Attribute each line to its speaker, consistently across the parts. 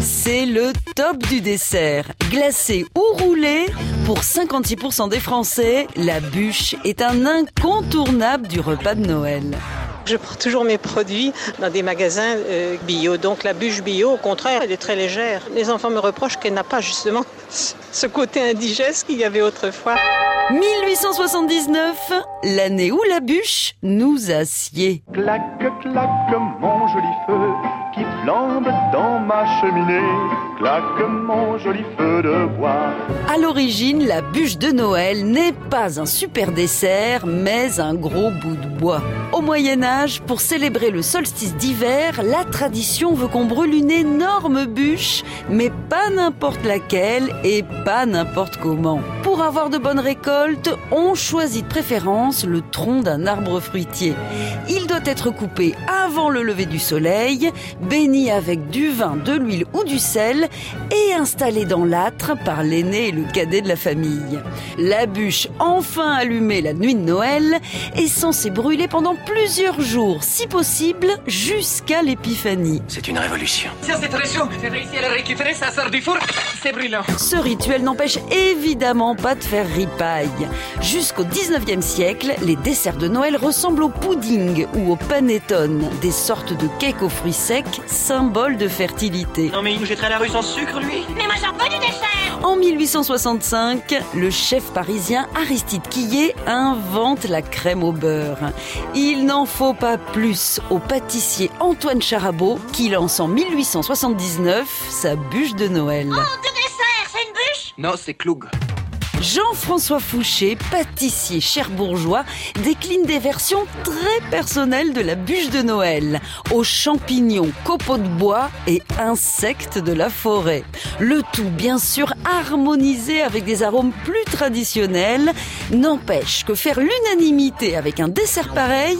Speaker 1: C'est le top du dessert. Glacé ou roulé, pour 56% des Français, la bûche est un incontournable du repas de Noël.
Speaker 2: Je prends toujours mes produits dans des magasins euh, bio. Donc la bûche bio, au contraire, elle est très légère. Les enfants me reprochent qu'elle n'a pas justement ce côté indigeste qu'il y avait autrefois.
Speaker 1: 1879, l'année où la bûche nous assied.
Speaker 3: Clac, clac, mon joli feu qui flambe dans ma cheminée. Claque mon joli feu de bois.
Speaker 1: À l'origine, la bûche de Noël n'est pas un super dessert, mais un gros bout de bois. Au Moyen Âge, pour célébrer le solstice d'hiver, la tradition veut qu'on brûle une énorme bûche, mais pas n'importe laquelle et pas n'importe comment. Pour avoir de bonnes récoltes, on choisit de préférence le tronc d'un arbre fruitier. Il doit être coupé avant le lever du soleil, béni avec du vin, de l'huile ou du sel et installé dans l'âtre par l'aîné et le cadet de la famille. La bûche, enfin allumée la nuit de Noël, est censée brûler pendant plusieurs jours, si possible jusqu'à l'épiphanie.
Speaker 4: C'est une révolution.
Speaker 5: Tiens, c'est très chaud. J'ai réussi à le récupérer, ça sort du four. C'est brûlant.
Speaker 1: Ce rituel n'empêche évidemment pas de faire ripaille. Jusqu'au 19e siècle, les desserts de Noël ressemblent au pudding ou au panettone, des sortes de cakes aux fruits secs, symbole de fertilité.
Speaker 5: Non, mais il nous jetterait la rue sans sucre, lui.
Speaker 6: Mais moi j'en veux du dessert
Speaker 1: En 1865, le chef parisien Aristide Quillet invente la crème au beurre. Il n'en faut pas plus au pâtissier Antoine Charabot qui lance en 1879 sa bûche de Noël.
Speaker 6: Oh, du dessert, c'est une bûche?
Speaker 4: Non, c'est Cloug.
Speaker 1: Jean-François Fouché, pâtissier cherbourgeois, décline des versions très personnelles de la bûche de Noël, aux champignons, copeaux de bois et insectes de la forêt. Le tout, bien sûr, harmonisé avec des arômes plus traditionnels, n'empêche que faire l'unanimité avec un dessert pareil,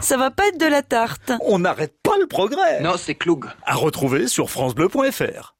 Speaker 1: ça va pas être de la tarte.
Speaker 7: On n'arrête pas le progrès.
Speaker 4: Non, c'est Cloug.
Speaker 7: À retrouver sur francebleu.fr.